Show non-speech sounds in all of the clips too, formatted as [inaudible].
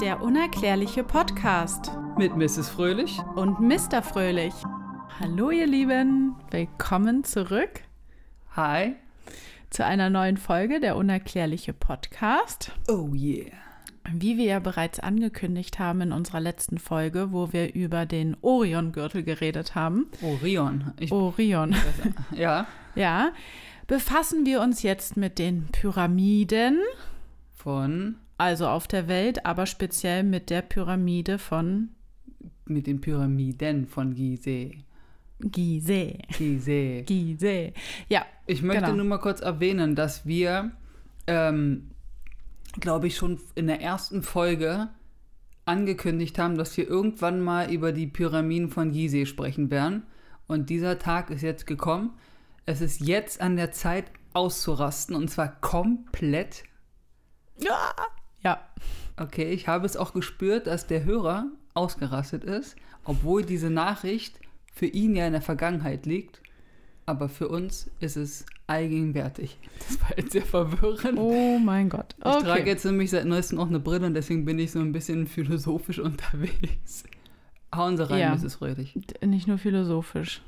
Der unerklärliche Podcast Mit Mrs. Fröhlich. und Mr. Fröhlich. Hallo ihr Lieben, willkommen zurück Hi. zu einer neuen Folge der unerklärliche Podcast. Oh yeah. Wie wir ja bereits angekündigt haben in unserer letzten Folge, wo wir über den Orion-Gürtel geredet haben. Orion. Ich, Orion. [laughs] ja. Ja, befassen wir uns jetzt mit den Pyramiden, Von also auf der Welt, aber speziell mit der Pyramide von mit den Pyramiden von Gizeh. Gizeh. Gizeh. Gizeh. Ja, Ich möchte Genau. nur mal kurz erwähnen, dass wir, ähm, glaube ich, schon in der ersten Folge angekündigt haben, dass wir irgendwann mal über die Pyramiden von Gizeh sprechen werden. Und dieser Tag ist jetzt gekommen. Es ist jetzt an der Zeit auszurasten und zwar komplett. ja, Okay, ich habe es auch gespürt, dass der Hörer ausgerastet ist, obwohl diese Nachricht für ihn ja in der Vergangenheit liegt. Aber für uns ist es allgegenwärtig. Das war jetzt sehr verwirrend. Oh mein Gott. Ich trage Okay. jetzt nämlich seit neuestem auch eine Brille und deswegen bin ich so ein bisschen philosophisch [laughs] unterwegs. Hauen Sie rein, Ja. Mrs. Fröhlich. Nicht nur philosophisch.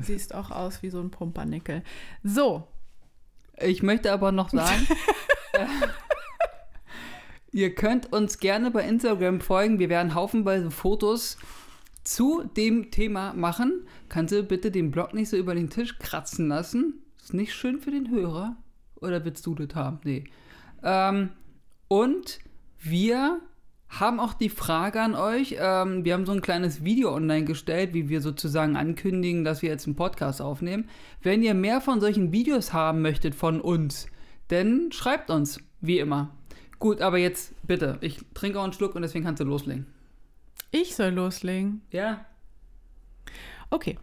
Siehst auch aus wie so ein Pumpernickel. So, Ich möchte aber noch sagen, [laughs] ihr könnt uns gerne bei Instagram folgen. Wir werden haufenweise Fotos zu dem Thema machen. Kannst du bitte den Blog nicht so über den Tisch kratzen lassen? Ist nicht schön für den Hörer. Oder willst du das haben? Nee. Ähm, und wir haben auch die Frage an euch. Ähm, wir haben so ein kleines Video online gestellt, wie wir sozusagen ankündigen, dass wir jetzt einen Podcast aufnehmen. Wenn ihr mehr von solchen Videos haben möchtet von uns, dann schreibt uns, wie immer. Gut, aber jetzt bitte, ich trinke auch einen Schluck und deswegen kannst du loslegen. ich soll loslegen. Ja? Okay.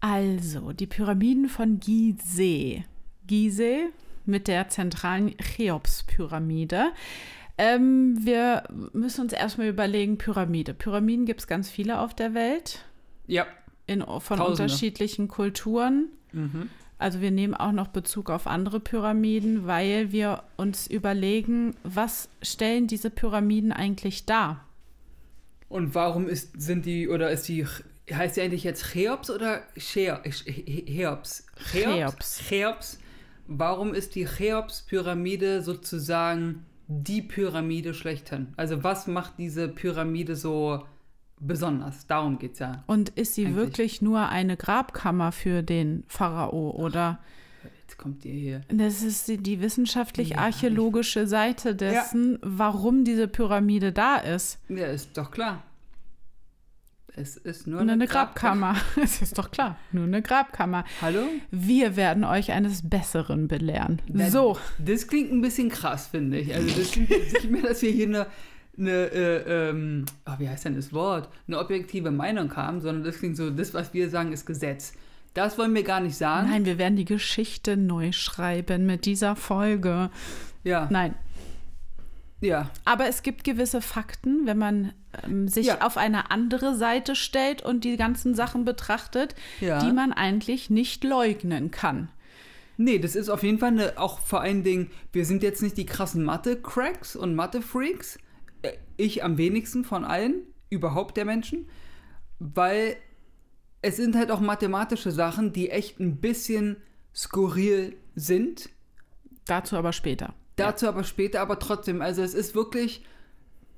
Also, die Pyramiden von Gizeh. Gizeh mit der zentralen Cheops-Pyramide. Ähm, wir müssen uns erstmal überlegen, Pyramide. Pyramiden gibt es ganz viele auf der Welt, Ja. in, von Tausende. unterschiedlichen Kulturen. Mhm. Also wir nehmen auch noch Bezug auf andere Pyramiden, weil wir uns überlegen, was stellen diese Pyramiden eigentlich dar? Und warum ist, sind die, oder ist die, heißt die eigentlich jetzt Cheops oder Che- Che- Cheops? Cheops. Cheops. Warum ist die Cheops-Pyramide sozusagen die Pyramide schlechthin? Also was macht diese Pyramide so besonders? Darum geht es ja. Und ist sie Eigentlich. wirklich nur eine Grabkammer für den Pharao oder Jetzt kommt ihr hier. das ist die, die Ja, wissenschaftlich-archäologische Seite dessen, warum diese Pyramide da ist? Ja, ist doch klar. Es ist nur Nur eine Grab- Grabkammer. [laughs] Es ist doch klar, nur eine Grabkammer. Hallo? Wir werden euch eines Besseren belehren. Na, So, Das klingt ein bisschen krass, finde ich. Also das klingt jetzt nicht mehr, dass wir hier eine, eine äh, ähm, oh, wie heißt denn das Wort? Eine objektive Meinung haben, sondern das klingt so, das, was wir sagen, ist Gesetz. Das wollen wir gar nicht sagen. nein, wir werden die Geschichte neu schreiben mit dieser Folge. Ja, Nein, ja. Aber es gibt gewisse Fakten, wenn man ähm, sich Ja. auf eine andere Seite stellt und die ganzen Sachen betrachtet, Ja. die man eigentlich nicht leugnen kann. Nee, das ist auf jeden Fall eine, auch vor allen Dingen, wir sind jetzt nicht die krassen Mathe-Cracks und Mathe-Freaks. Ich am wenigsten von allen, überhaupt der Menschen, weil es sind halt auch mathematische Sachen, die echt ein bisschen skurril sind. Dazu aber später. Dazu aber später, aber trotzdem, also es ist wirklich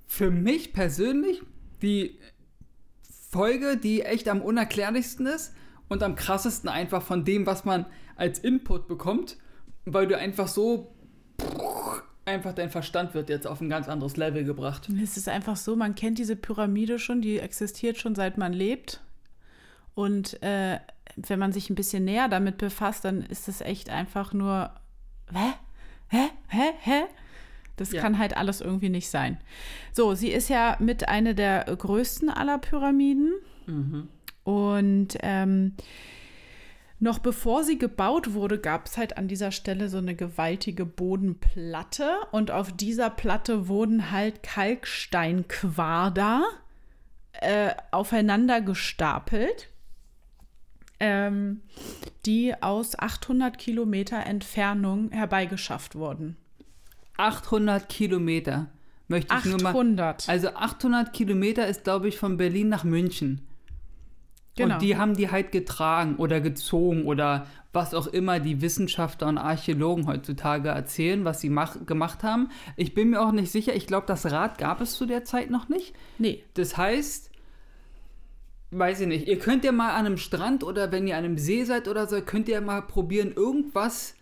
für mich persönlich die Folge, die echt am unerklärlichsten ist und am krassesten einfach von dem, was man als Input bekommt, weil du einfach so einfach dein Verstand wird jetzt auf ein ganz anderes Level gebracht. Es ist einfach so, man kennt diese Pyramide schon, die existiert schon seit man lebt. Und äh, wenn man sich ein bisschen näher damit befasst, dann ist es echt einfach nur, hä? Hä? Hä? Hä? Das Ja. kann halt alles irgendwie nicht sein. So, sie ist ja mit einer der größten aller Pyramiden. Und ähm, noch bevor sie gebaut wurde, gab es halt an dieser Stelle so eine gewaltige Bodenplatte. Und auf dieser Platte wurden halt Kalksteinquader äh, aufeinander gestapelt, ähm, die aus 800 Kilometer Entfernung herbeigeschafft wurden. 800 Kilometer. Möchte ich nur mal. 800. Also 800 Kilometer ist, glaube ich, von Berlin nach München. Genau. Und die haben die halt getragen oder gezogen oder was auch immer die Wissenschaftler und Archäologen heutzutage erzählen, was sie mach, gemacht haben. Ich bin mir auch nicht sicher. Ich glaube, das Rad gab es zu der Zeit noch nicht. Nee, Das heißt, weiß ich nicht, ihr könnt ja mal an einem Strand oder wenn ihr an einem See seid oder so, könnt ihr mal probieren, irgendwas,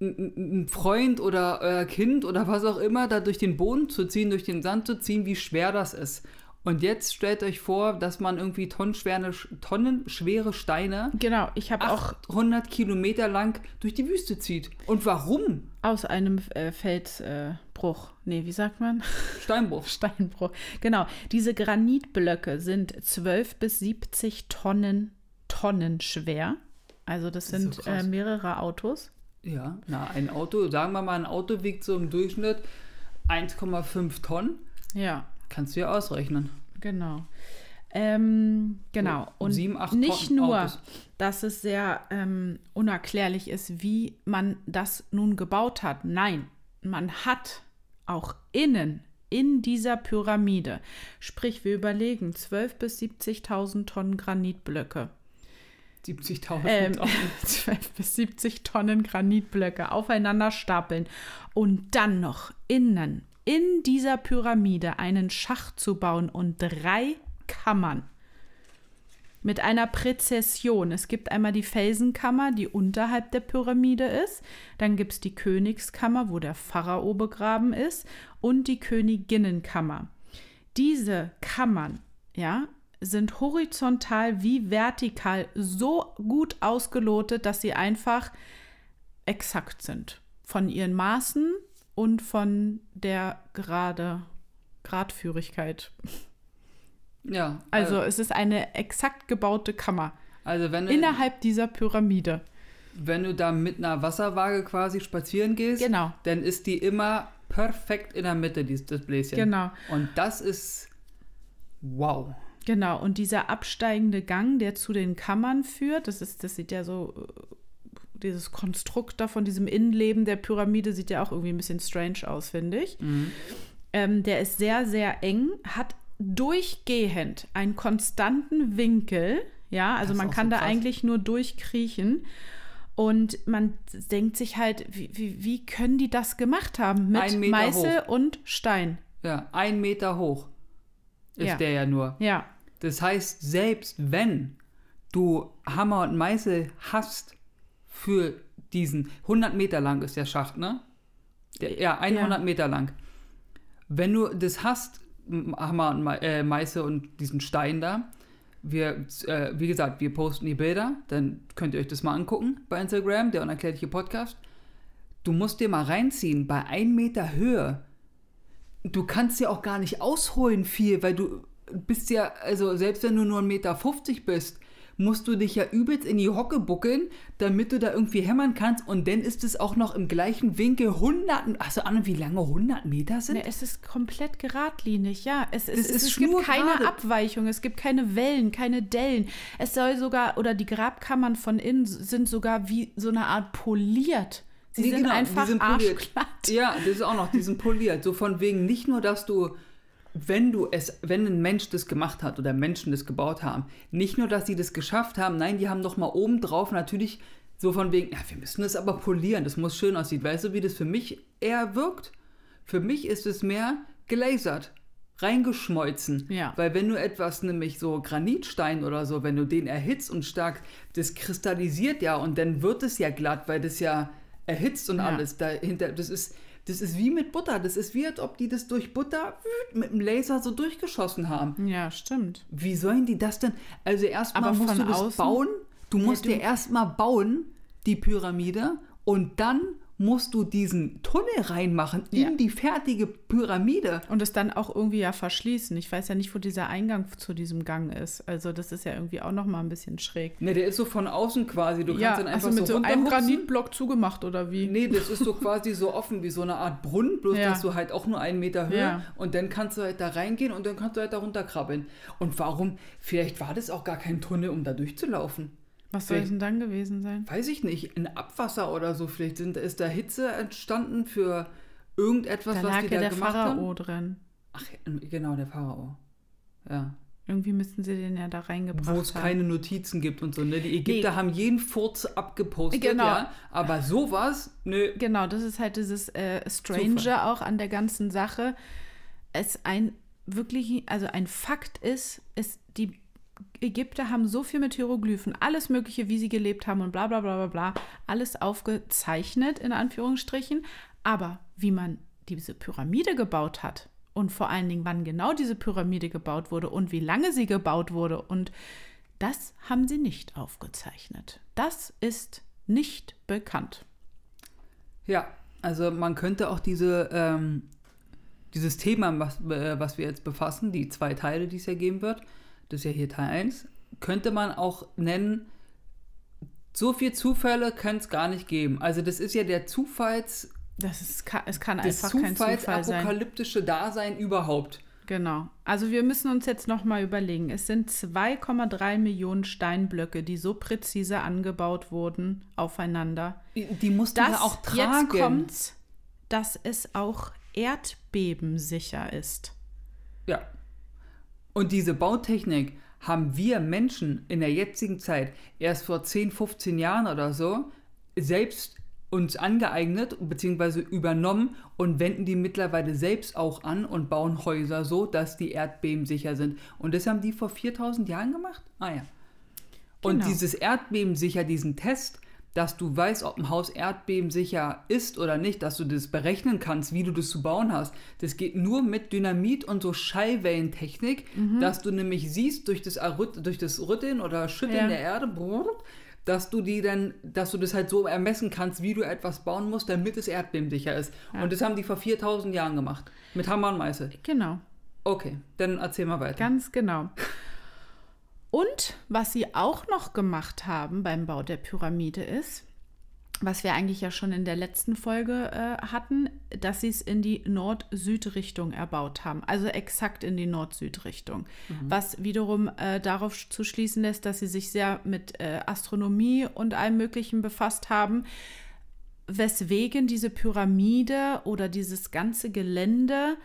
ein Freund oder euer Kind oder was auch immer, da durch den Boden zu ziehen, durch den Sand zu ziehen, wie schwer das ist. Und jetzt stellt euch vor, dass man irgendwie tonnenschwere, tonnenschwere Steine genau. Ich habe auch 800 Kilometer lang durch die Wüste zieht. Und warum? aus einem äh, Felsbruch, nee, wie sagt man? Steinbruch. [laughs] Steinbruch. Genau. Diese Granitblöcke sind 12 bis 70 Tonnen, Tonnen schwer. Also das Das so sind krass. äh, mehrere Autos. Ja, na, ein Auto, sagen wir mal, ein Auto wiegt so im Durchschnitt 1,5 Tonnen. Ja, Kannst du ja ausrechnen. genau. Ähm, genau. Und sieben, nicht nur, Autos. dass es sehr ähm, unerklärlich ist, wie man das nun gebaut hat. Nein, man hat auch innen in dieser Pyramide, sprich wir überlegen 12 bis 70.000 Tonnen Granitblöcke. 70.000 ähm, Tonnen. [laughs] 12 bis 70 Tonnen Granitblöcke aufeinander stapeln und dann noch innen in dieser Pyramide einen Schacht zu bauen und drei Kammern mit einer Präzession. Es gibt einmal die Felsenkammer, die unterhalb der Pyramide ist. Dann gibt es die Königskammer, wo der Pharao begraben ist. Und die Königinnenkammer. Diese Kammern, ja, sind horizontal wie vertikal so gut ausgelotet, dass sie einfach exakt sind. Von ihren Maßen und von der Gerade, Gradführigkeit. Ja, Also äh, es ist eine exakt gebaute Kammer also wenn du, innerhalb dieser Pyramide. wenn du da mit einer Wasserwaage quasi spazieren gehst, Genau. dann ist die immer perfekt in der Mitte, dieses Bläschen. Genau. Und das ist wow. Genau, und dieser absteigende Gang, der zu den Kammern führt, das ist, das sieht ja so, äh, dieses Konstrukt da von diesem Innenleben der Pyramide sieht ja auch irgendwie ein bisschen strange aus, finde ich. Ähm, der ist sehr, sehr eng, hat durchgehend einen konstanten Winkel, ja, also man kann so da krass. eigentlich nur durchkriechen. Und man denkt sich halt, wie, wie, wie können die das gemacht haben? Mit Meißel hoch. und Stein. Ja, ein Meter hoch ist Ja. der ja nur. Ja, Das heißt, selbst wenn du Hammer und Meißel hast für diesen 100 Meter lang ist der Schacht, ne? Der, ja, 100 Meter lang. Wenn du das hast, Hammer und Me äh, Meißel und diesen Stein da, wir, äh, wie gesagt, wir posten die Bilder, dann könnt ihr euch das mal angucken bei Instagram, der unerklärliche Podcast. Du musst dir mal reinziehen, bei 1 Meter Höhe, du kannst ja auch gar nicht ausholen viel, weil du bist ja, also selbst wenn du nur 1,50 Meter bist, musst du dich ja übelst in die Hocke buckeln, damit du da irgendwie hämmern kannst und dann ist es auch noch im gleichen Winkel 100, hast du Ahnung, wie lange 100 Meter sind? Ne, es ist komplett geradlinig, ja. Es, es, es, ist es gibt keine. Abweichung, es gibt keine Wellen, keine Dellen. Es soll sogar, oder die Grabkammern von innen sind sogar wie so eine Art poliert. Sie Nee, sind genau, die einfach sind poliert. arschglatt. Ja, das ist auch noch, die sind poliert. So von wegen nicht nur, dass du, wenn du es, wenn ein Mensch das gemacht hat oder Menschen das gebaut haben, nicht nur, dass sie das geschafft haben, nein, die haben noch mal oben drauf natürlich so von wegen, ja, wir müssen das aber polieren, das muss schön aussehen. Weißt du, wie das für mich eher wirkt? Für mich ist es mehr gelasert, reingeschmolzen. Ja. Weil wenn du etwas, nämlich so Granitstein oder so, wenn du den erhitzt und stark, das kristallisiert ja und dann wird es ja glatt, weil das ja erhitzt und Ja. alles dahinter. Das ist, das ist wie mit Butter. Das ist wie, als ob die das durch Butter mit dem Laser so durchgeschossen haben. Ja, stimmt. Wie sollen die das denn? Also erstmal musst von du das außen? bauen. Du musst du- dir erstmal bauen, die Pyramide, und dann musst du diesen Tunnel reinmachen Ja. in die fertige Pyramide. Und es dann auch irgendwie ja verschließen. Ich weiß ja nicht, wo dieser Eingang zu diesem Gang ist. Also das ist ja irgendwie auch noch mal ein bisschen schräg. Ne, der ist so von außen quasi. Du kannst ja, dann einfach also mit so so einem. Granitblock zugemacht oder wie? Nee, das ist so [laughs] quasi so offen wie so eine Art Brunnen, bloß Ja. dass du halt auch nur einen Meter Höhe Ja. und dann kannst du halt da reingehen und dann kannst du halt da runterkrabbeln. Und warum? Vielleicht war das auch gar kein Tunnel, um da durchzulaufen. Was soll es denn dann gewesen sein? Weiß ich nicht, ein Abwasser oder so. Vielleicht sind, ist da Hitze entstanden für irgendetwas, Da was die ja da der gemacht Pharao haben? drin. Ach, genau, der Pharao. Ja. Irgendwie müssten sie den ja da reingebracht Wo es haben. keine Notizen gibt und so, ne? Die Ägypter Nee. haben jeden Furz abgepostet, Genau. ja. Aber sowas, nö. Genau, das ist halt dieses äh, Strange Zufall. auch an der ganzen Sache. Es ein wirklich, also ein Fakt ist, ist, die Ägypter haben so viel mit Hieroglyphen, alles Mögliche, wie sie gelebt haben und bla bla bla bla bla, alles aufgezeichnet, in Anführungsstrichen. Aber wie man diese Pyramide gebaut hat und vor allen Dingen, wann genau diese Pyramide gebaut wurde und wie lange sie gebaut wurde und das haben sie nicht aufgezeichnet. Das ist nicht bekannt. Ja, also man könnte auch diese, ähm, dieses Thema, was, äh, was wir jetzt befassen, die zwei Teile, die es ja geben wird, das ist ja hier Teil 1, könnte man auch nennen, so viel Zufälle kann es gar nicht geben. Also das ist ja der Zufalls, Das ist, es kann das einfach kein Zufall sein. Zufallsapokalyptische Dasein überhaupt. Genau. Also wir müssen uns jetzt nochmal überlegen. Es sind 2,3 Millionen Steinblöcke, die so präzise angebaut wurden aufeinander. Die, mussten Das ja auch tragen. jetzt kommt's, dass es auch erdbebensicher ist. Ja. Und diese Bautechnik haben wir Menschen in der jetzigen Zeit erst vor 10, 15 Jahren oder so selbst uns angeeignet bzw. übernommen und wenden die mittlerweile selbst auch an und bauen Häuser so, dass die erdbebensicher sind. Und das haben die vor 4000 Jahren gemacht? Ah ja. Und Genau. dieses Erdbebensicher, diesen Test, dass du weißt, ob ein Haus erdbebensicher ist oder nicht, dass du das berechnen kannst, wie du das zu bauen hast. Das geht nur mit Dynamit und so Schallwellentechnik, dass du nämlich siehst durch das, durch das Rütteln oder Schütteln Ja. der Erde, dass du die dann, dass du das halt so ermessen kannst, wie du etwas bauen musst, damit es erdbebensicher ist. Und das haben die vor 4000 Jahren gemacht. Mit Hammer und Meißel. Genau. Okay, dann erzähl mal weiter. Ganz genau. Und was sie auch noch gemacht haben beim Bau der Pyramide ist, was wir eigentlich ja schon in der letzten Folge äh, hatten, dass sie es in die Nord-Süd-Richtung erbaut haben. Also exakt in die Nord-Süd-Richtung. Was wiederum äh, darauf zu schließen lässt, dass sie sich sehr mit äh, Astronomie und allem Möglichen befasst haben, weswegen diese Pyramide oder dieses ganze Gelände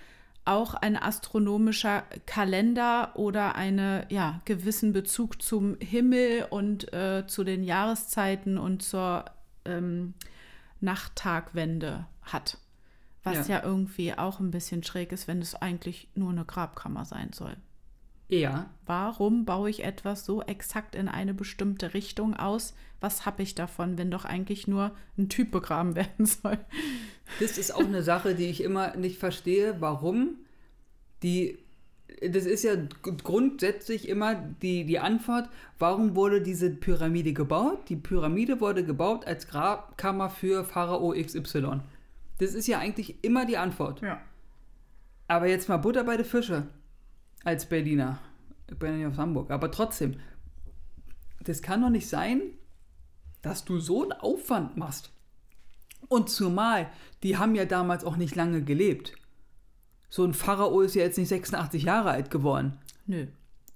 auch ein astronomischer Kalender oder einen ja, gewissen Bezug zum Himmel und äh, zu den Jahreszeiten und zur ähm, Nacht-Tag-Wende hat. Was ja. Ja. irgendwie auch ein bisschen schräg ist, wenn es eigentlich nur eine Grabkammer sein soll. Ja, Warum baue ich etwas so exakt in eine bestimmte Richtung aus? Was habe ich davon, wenn doch eigentlich nur ein Typ begraben [laughs] werden soll? Das ist auch eine Sache, die ich immer nicht verstehe, warum die. Das ist ja grundsätzlich immer die, die Antwort, warum wurde diese Pyramide gebaut? Die Pyramide wurde gebaut als Grabkammer für Pharao XY. Das ist ja eigentlich immer die Antwort. Ja. Aber jetzt mal Butter bei den Fische als Berliner. Ich bin ja nicht aus Hamburg, aber trotzdem. Das kann doch nicht sein, dass du so einen Aufwand machst. Und zumal, die haben ja damals auch nicht lange gelebt. So ein Pharao ist ja jetzt nicht 86 Jahre alt geworden. Nö.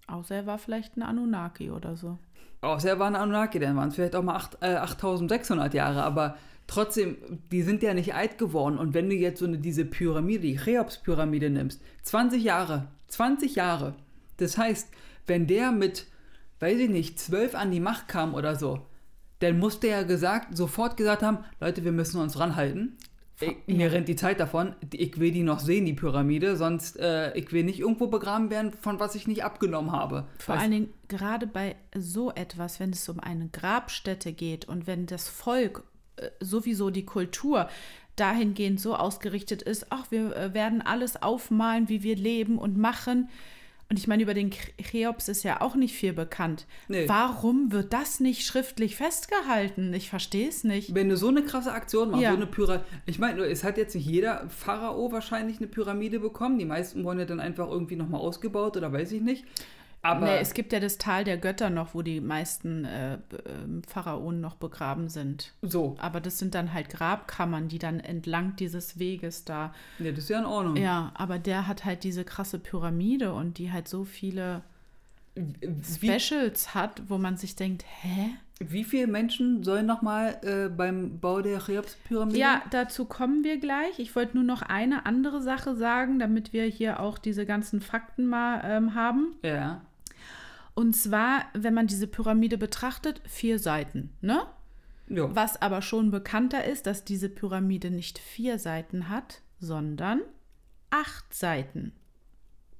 Außer er war vielleicht ein Anunnaki oder so. Außer er war ein Anunnaki, dann waren es vielleicht auch mal acht- äh, 8600 Jahre, aber trotzdem, die sind ja nicht alt geworden. Und wenn du jetzt so eine, diese Pyramide, die Cheops-Pyramide nimmst, 20 Jahre, 20 Jahre. Das heißt, wenn der mit, weiß ich nicht, 12 an die Macht kam oder so, dann musste er gesagt, sofort gesagt haben, Leute, wir müssen uns ranhalten. Ich, mir rennt die Zeit davon. Ich will die noch sehen, die Pyramide, sonst äh, ich will nicht irgendwo begraben werden, von was ich nicht abgenommen habe. Vor Weißt- allen Dingen gerade bei so etwas, wenn es um eine Grabstätte geht und wenn das Volk, sowieso die Kultur, dahingehend so ausgerichtet ist, ach, wir äh, werden alles aufmalen, wie wir leben und machen. Und ich meine, über den Cheops ist ja auch nicht viel bekannt. Nee. Warum wird das nicht schriftlich festgehalten? Ich verstehe es nicht. Wenn du so eine krasse Aktion machst, Ja. so eine Pyramide. Ich meine, es hat jetzt nicht jeder Pharao wahrscheinlich eine Pyramide bekommen. Die meisten wurden ja dann einfach irgendwie nochmal ausgebaut oder weiß ich nicht. Aber Nee, es gibt ja das Tal der Götter noch, wo die meisten äh, ähm, Pharaonen noch begraben sind. so, Aber das sind dann halt Grabkammern, die dann entlang dieses Weges da. ja, das ist ja in Ordnung. Ja, aber der hat halt diese krasse Pyramide und die halt so viele Wie, Specials hat, wo man sich denkt, hä? Wie viele Menschen sollen nochmal äh, beim Bau der Cheops-Pyramide? Ja, dazu kommen wir gleich. Ich wollte nur noch eine andere Sache sagen, damit wir hier auch diese ganzen Fakten mal ähm, haben. Ja. Und zwar, wenn man diese Pyramide betrachtet, vier Seiten, ne? Ja. Was aber schon bekannter ist, dass diese Pyramide nicht vier Seiten hat, sondern acht Seiten.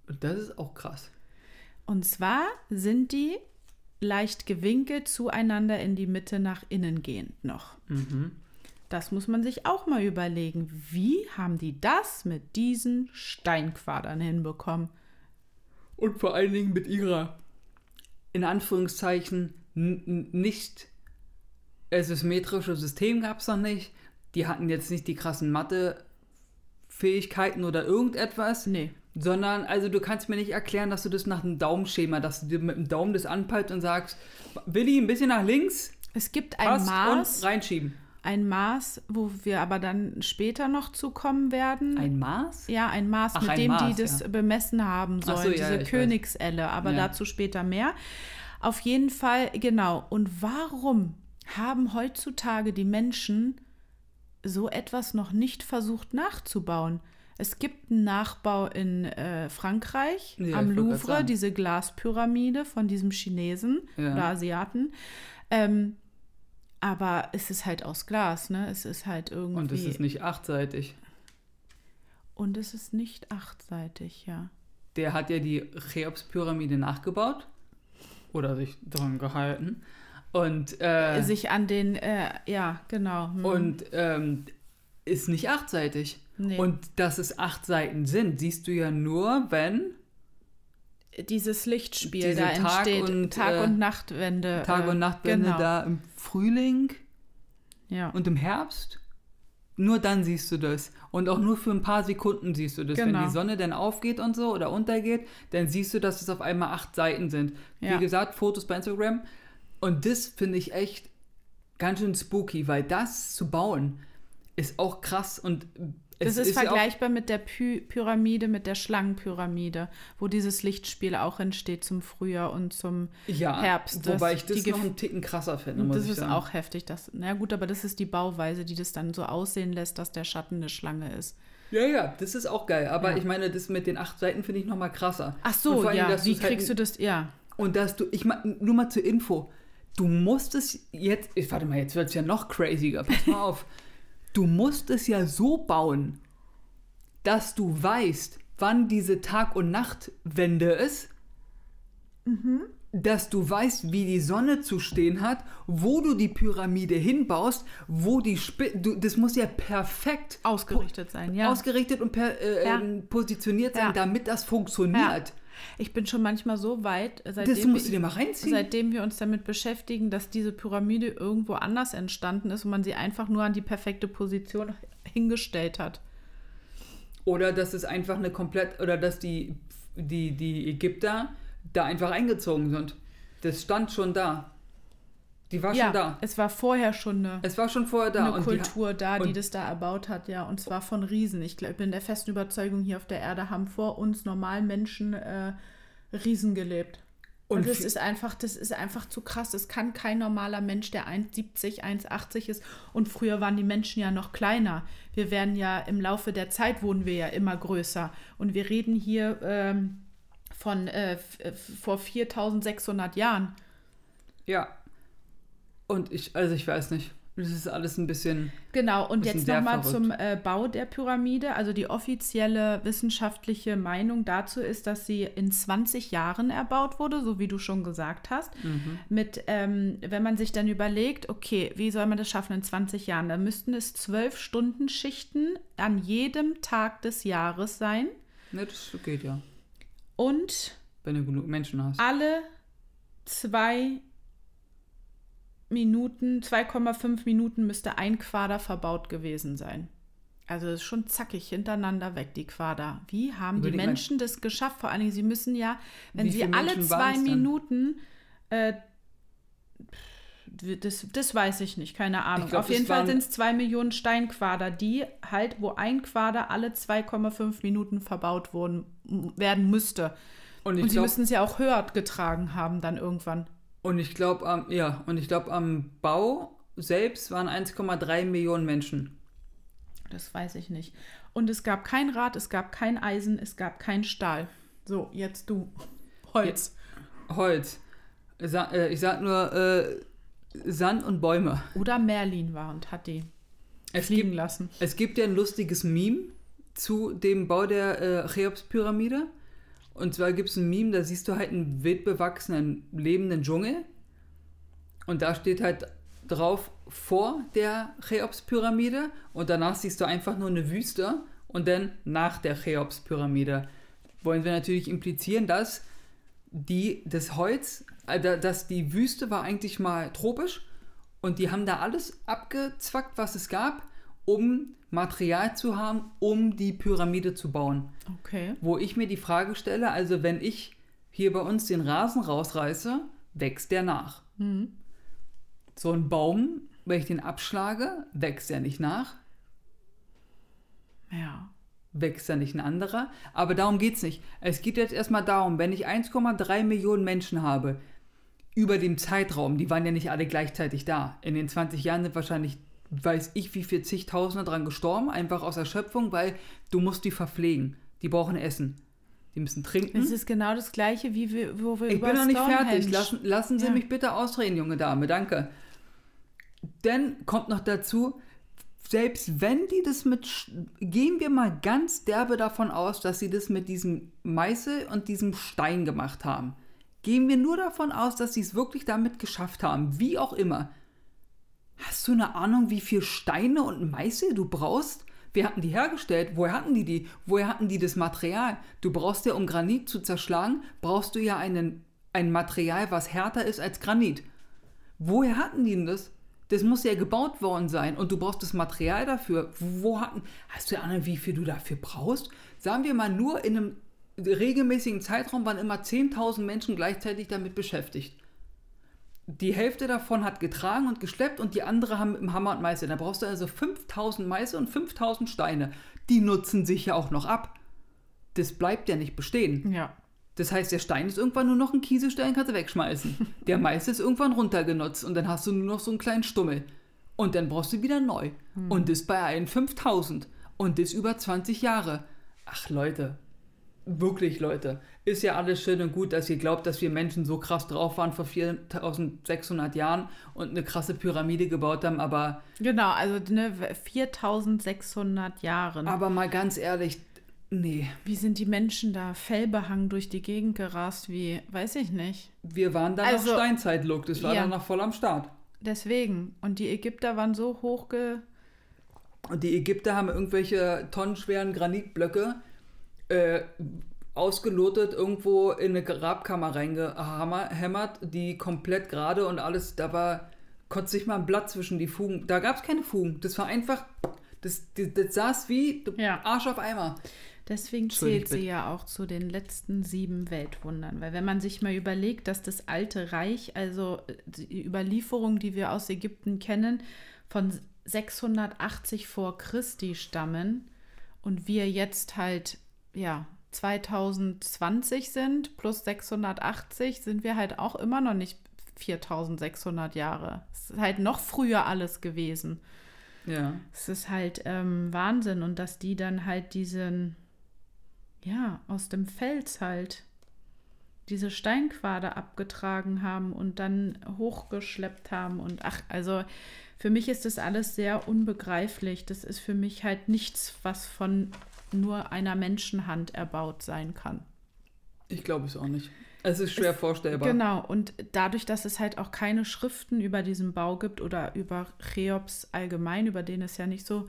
Das ist auch krass. Und zwar sind die leicht gewinkelt zueinander in die Mitte nach innen gehend noch. Das muss man sich auch mal überlegen. Wie haben die das mit diesen Steinquadern hinbekommen? Und vor allen Dingen mit ihrer, in Anführungszeichen, nicht äh, symmetrische System gab es noch nicht. Die hatten jetzt nicht die krassen Mathe-Fähigkeiten oder irgendetwas. Nee. Sondern, also du kannst mir nicht erklären, dass du das nach einem Daumenschema, dass du dir mit dem Daumen das anpeilst und sagst, Willi, ein bisschen nach links, Es gibt ein Maß, und reinschieben. Ein Maß, wo wir aber dann später noch zukommen werden. Ein Maß? ja, ein Maß, Ach, mit ein dem Maß, die das ja. bemessen haben sollen, so, ja, diese. Königselle, aber Ja. dazu später mehr. Auf jeden Fall, genau. Und warum haben heutzutage die Menschen so etwas noch nicht versucht nachzubauen? Es gibt einen Nachbau in äh, Frankreich Ja, am Louvre, diese Glaspyramide von diesem Chinesen Ja. oder Asiaten. Ähm, aber es ist halt aus Glas, ne? Es ist halt irgendwie. Und es ist nicht achtseitig. Und es ist nicht achtseitig, ja. Der hat ja die Cheops-Pyramide nachgebaut. Oder sich dran gehalten. Und, äh, Sich an den, äh, ja, genau. hm. und ähm, ist nicht achtseitig. Nee. Und dass es acht Seiten sind, siehst du ja nur, wenn dieses Lichtspiel diese da Tag- entsteht, und, Tag- äh, und Nachtwende. Tag- äh, und Nachtwende genau. da im Frühling Ja. und im Herbst. Nur dann siehst du das. Und auch nur für ein paar Sekunden siehst du das. Wenn Genau. die Sonne dann aufgeht und so oder untergeht, dann siehst du, dass es auf einmal acht Seiten sind. Ja. Wie gesagt, Fotos bei Instagram. Und das finde ich echt ganz schön spooky, weil das zu bauen ist auch krass und Das ist, auch- vergleichbar mit der Py Pyramide, mit der Schlangenpyramide, wo dieses Lichtspiel auch entsteht zum Frühjahr und zum ja, Herbst. Das- Wobei ich das die noch einen Ticken krasser finde, muss das ist sagen. auch heftig. Das, na gut, aber das ist die Bauweise, die das dann so aussehen lässt, dass der Schatten eine Schlange ist. Ja, ja, das ist auch geil. Aber Ja. ich meine, das mit den acht Seiten finde ich noch mal krasser. Ach so, allem, ja. Wie halt kriegst du das? Ja. Und dass du, ich meine, nur mal zur Info, du musst es jetzt, ich, warte mal, jetzt wird es ja noch craziger, pass mal auf. Du musst es ja so bauen, dass du weißt, wann diese Tag- und Nachtwende ist, dass du weißt, wie die Sonne zu stehen hat, wo du die Pyramide hinbaust, wo die Spitze, du, das muss ja perfekt Ausgerichtet sein, ja. ausgerichtet und per, äh, Ja. ähm, positioniert sein, Ja. damit das funktioniert. Ich bin schon manchmal so weit, Das seitdem, wir, seitdem wir uns damit beschäftigen, dass diese Pyramide irgendwo anders entstanden ist und man sie einfach nur an die perfekte Position hingestellt hat. Oder dass es einfach eine komplett, oder dass die, die, die Ägypter da einfach eingezogen sind. Das stand schon da. Die war ja, schon da. es war vorher schon eine, Es war schon vorher da. eine und die, Kultur da, die das da erbaut hat, ja, und zwar von Riesen. Ich glaub, bin der festen Überzeugung, hier auf der Erde haben vor uns normalen Menschen äh, Riesen gelebt. Und, Und das vi- ist einfach, das ist einfach zu krass. Es kann kein normaler Mensch, der 1,70, 1,80 ist. Und früher waren die Menschen ja noch kleiner. Wir werden ja im Laufe der Zeit wurden wir ja immer größer. Und wir reden hier ähm, von äh, äh, vor 4600 Jahren. ja. Und ich, also ich weiß nicht. Das ist alles ein bisschen. Genau, und Bisschen jetzt nochmal zum äh, Bau der Pyramide. Also die offizielle wissenschaftliche Meinung dazu ist, dass sie in 20 Jahren erbaut wurde, so wie du schon gesagt hast. Mhm. Mit, ähm, wenn man sich dann überlegt, okay, wie soll man das schaffen in 20 Jahren? Dann müssten es zwölf Stunden Schichten an jedem Tag des Jahres sein. Ne, das geht ja. Und Wenn du genug Menschen hast. alle zwei Minuten, 2,5 Minuten müsste ein Quader verbaut gewesen sein. Also das ist schon zackig hintereinander weg, die Quader. Wie haben Überleg die mal. Menschen das geschafft? Vor allen Dingen, sie müssen ja, wenn sie alle Menschen zwei? Minuten, äh, das, das weiß ich nicht, keine Ahnung. Glaub, Auf jeden Fall sind es zwei Millionen Steinquader, die halt, wo ein Quader alle 2,5 Minuten verbaut wurden, werden müsste. Und Und sie müssen es ja auch höher getragen haben dann irgendwann. Und ich glaube, am, ja, und ich glaube, am Bau selbst waren 1,3 Millionen Menschen. Das weiß ich nicht. Und es gab kein Rad, es gab kein Eisen, es gab kein Stahl. So, jetzt du. Holz. Ja, Holz. Ich sag, äh, ich sag nur äh, Sand und Bäume. Oder Merlin war und hat die Es fliegen gibt, lassen. es gibt ja ein lustiges Meme zu dem Bau der äh, Cheops-Pyramide. Und zwar gibt es ein Meme, da siehst du halt einen wildbewachsenen, lebenden Dschungel. Und da steht halt drauf vor der Cheops-Pyramide. Und danach siehst du einfach nur eine Wüste. Und dann nach der Cheops-Pyramide. Wollen wir natürlich implizieren, dass die, das Holz, äh, da- dass die Wüste war eigentlich mal tropisch. Und die haben da alles abgezwackt, was es gab, um Material zu haben, um die Pyramide zu bauen Okay. wo ich mir die Frage stelle, also wenn ich hier bei uns den Rasen rausreiße, wächst der nach. Mhm. So ein Baum, wenn ich den abschlage, wächst er nicht nach, Ja. wächst er nicht ein anderer. Aber darum geht es nicht. Es geht jetzt erstmal darum, wenn ich 1,3 Millionen Menschen habe, über den Zeitraum, die waren ja nicht alle gleichzeitig da. In den 20 Jahren sind wahrscheinlich, weiß ich, wie viel zigtausende dran gestorben, einfach aus Erschöpfung, weil du musst die verpflegen. Die brauchen Essen. Die müssen trinken. Es ist genau das Gleiche, wie wir, wo wir Ich über bin noch nicht Stonehenge- fertig. Lassen, lassen Sie Ja. mich bitte ausreden, junge Dame. Danke. Dann kommt noch dazu, selbst wenn die das mit. Gehen wir mal ganz derbe davon aus, dass sie das mit diesem Meißel und diesem Stein gemacht haben. Gehen wir nur davon aus, dass sie es wirklich damit geschafft haben. Wie auch immer. Hast du eine Ahnung, wie viel Steine und Meißel du brauchst? Wir hatten die hergestellt. Woher hatten die die? Woher hatten die das Material? Du brauchst ja, um Granit zu zerschlagen, brauchst du ja einen, ein Material, was härter ist als Granit. Woher hatten die denn das? Das muss ja gebaut worden sein und du brauchst das Material dafür. Wo hatten, hast du eine Ahnung, wie viel du dafür brauchst? Sagen wir mal, nur in einem regelmäßigen Zeitraum waren immer 10.000 Menschen gleichzeitig damit beschäftigt. Die Hälfte davon hat getragen und geschleppt und die andere haben im Hammer und Meißel. Da brauchst du also 5000 Meißel und 5000 Steine. Die nutzen sich ja auch noch ab. Das bleibt ja nicht bestehen. Ja. Das heißt, der Stein ist irgendwann nur noch ein Kieselstein, kannst du wegschmeißen. Der Meißel ist irgendwann runtergenutzt und dann hast du nur noch so einen kleinen Stummel. Und dann brauchst du wieder neu. Und das bei allen 5000. Und das über 20 Jahre. Ach Leute, wirklich Leute, ist ja alles schön und gut, dass ihr glaubt, dass wir Menschen so krass drauf waren vor 4600 Jahren und eine krasse Pyramide gebaut haben, aber, Genau, also ne, 4600 Jahren. aber mal ganz ehrlich, nee, Wie sind die Menschen da fellbehangen durch die Gegend gerast? Wie, weiß ich nicht. wir waren dann Also, noch Steinzeit-Look, das war ja. dann noch voll am Start. Deswegen. Und die Ägypter waren so hochge... Und die Ägypter haben irgendwelche tonnenschweren Granitblöcke äh, ausgelotet, irgendwo in eine Grabkammer reingehämmert, die komplett gerade und alles, da war, konnte sich mal ein Blatt zwischen die Fugen, da gab es keine Fugen, das war einfach, das, das, das saß wie Ja. Arsch auf Eimer. Deswegen zählt sie ja auch zu den letzten sieben Weltwundern. Weil wenn man sich mal überlegt, dass das alte Reich, also die Überlieferungen, die wir aus Ägypten kennen, von 680 vor Christi stammen und wir jetzt halt, ja, 2020 sind plus 680, sind wir halt auch immer noch nicht 4600 Jahre. Es ist halt noch früher alles gewesen. Ja. Es ist halt ähm, Wahnsinn und dass die dann halt diesen, ja, aus dem Fels halt diese Steinquader abgetragen haben und dann hochgeschleppt haben und ach, also für mich ist das alles sehr unbegreiflich. Das ist für mich halt nichts, was von nur einer Menschenhand erbaut sein kann. Ich glaube es auch nicht. Es ist schwer vorstellbar. Genau, und dadurch, dass es halt auch keine Schriften über diesen Bau gibt oder über Cheops allgemein, über den es ja nicht so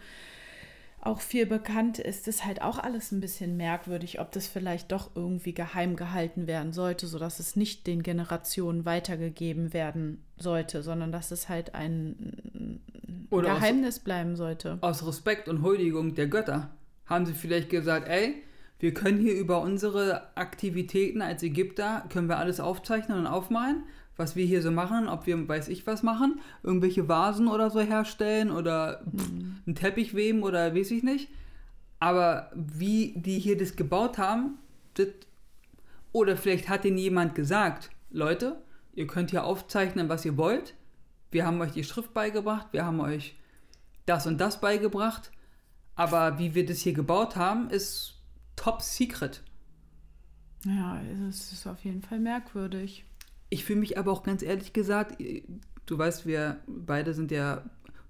auch viel bekannt ist, ist halt auch alles ein bisschen merkwürdig, ob das vielleicht doch irgendwie geheim gehalten werden sollte, sodass es nicht den Generationen weitergegeben werden sollte, sondern dass es halt ein Oder aus- Geheimnis bleiben sollte. aus Respekt und Huldigung der Götter haben sie vielleicht gesagt, ey, wir können hier über unsere Aktivitäten als Ägypter, können wir alles aufzeichnen und aufmalen, was wir hier so machen, ob wir weiß ich was machen, irgendwelche Vasen oder so herstellen oder pff, einen Teppich weben oder weiß ich nicht. Aber wie die hier das gebaut haben, das, oder vielleicht hat ihnen jemand gesagt, Leute, ihr könnt hier aufzeichnen, was ihr wollt. Wir haben euch die Schrift beigebracht, wir haben euch das und das beigebracht. Aber wie wir das hier gebaut haben, ist top secret. Ja, es ist auf jeden Fall merkwürdig. Ich fühle mich aber auch ganz ehrlich gesagt, du weißt, wir beide sind ja